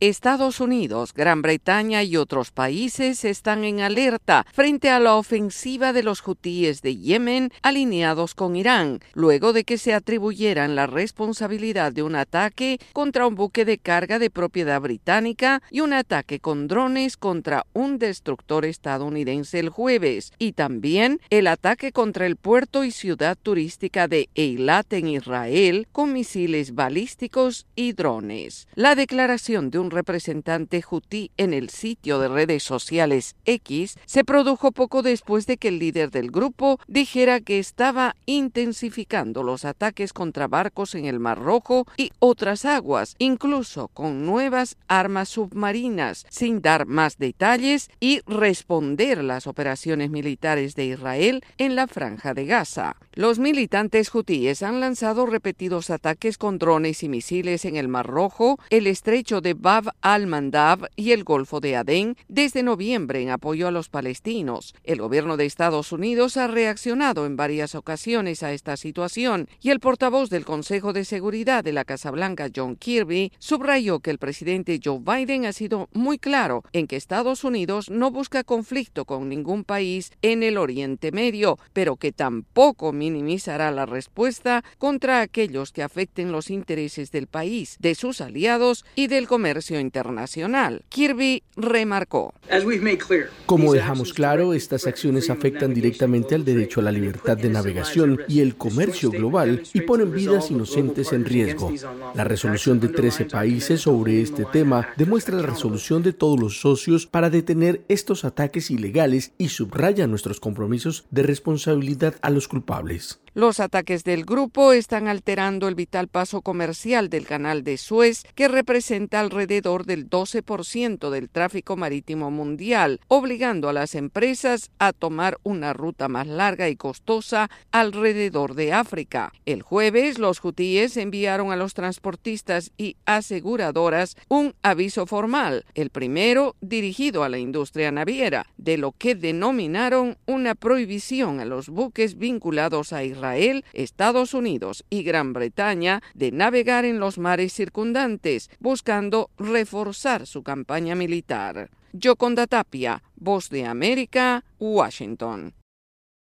Estados Unidos, Gran Bretaña y otros países están en alerta frente a la ofensiva de los hutíes de Yemen alineados con Irán, luego de que se atribuyeran la responsabilidad de un ataque contra un buque de carga de propiedad británica y un ataque con drones contra un destructor estadounidense el jueves, y también el ataque contra el puerto y ciudad turística de Eilat en Israel con misiles balísticos y drones. La declaración de un representante hutí en el sitio de redes sociales X se produjo poco después de que el líder del grupo dijera que estaba intensificando los ataques contra barcos en el Mar Rojo y otras aguas, incluso con nuevas armas submarinas, sin dar más detalles y responder las operaciones militares de Israel en la franja de Gaza. Los militantes hutíes han lanzado repetidos ataques con drones y misiles en el Mar Rojo, el estrecho de Bab al-Mandab y el Golfo de Adén desde noviembre en apoyo a los palestinos. El gobierno de Estados Unidos ha reaccionado en varias ocasiones a esta situación y el portavoz del Consejo de Seguridad de la Casa Blanca, John Kirby, subrayó que el presidente Joe Biden ha sido muy claro en que Estados Unidos no busca conflicto con ningún país en el Oriente Medio, pero que tampoco minimizará la respuesta contra aquellos que afecten los intereses del país, de sus aliados y del comercio internacional. Kirby remarcó. Como dejamos claro, estas acciones afectan directamente al derecho a la libertad de navegación y el comercio global y ponen vidas inocentes en riesgo. La resolución de 13 países sobre este tema demuestra la resolución de todos los socios para detener estos ataques ilegales y subraya nuestros compromisos de responsabilidad a los culpables. Peace. Los ataques del grupo están alterando el vital paso comercial del canal de Suez, que representa alrededor del 12% del tráfico marítimo mundial, obligando a las empresas a tomar una ruta más larga y costosa alrededor de África. El jueves, los hutíes enviaron a los transportistas y aseguradoras un aviso formal, el primero dirigido a la industria naviera, de lo que denominaron una prohibición a los buques vinculados a Israel, Estados Unidos y Gran Bretaña de navegar en los mares circundantes, buscando reforzar su campaña militar. Yoconda Tapia, Voz de América, Washington.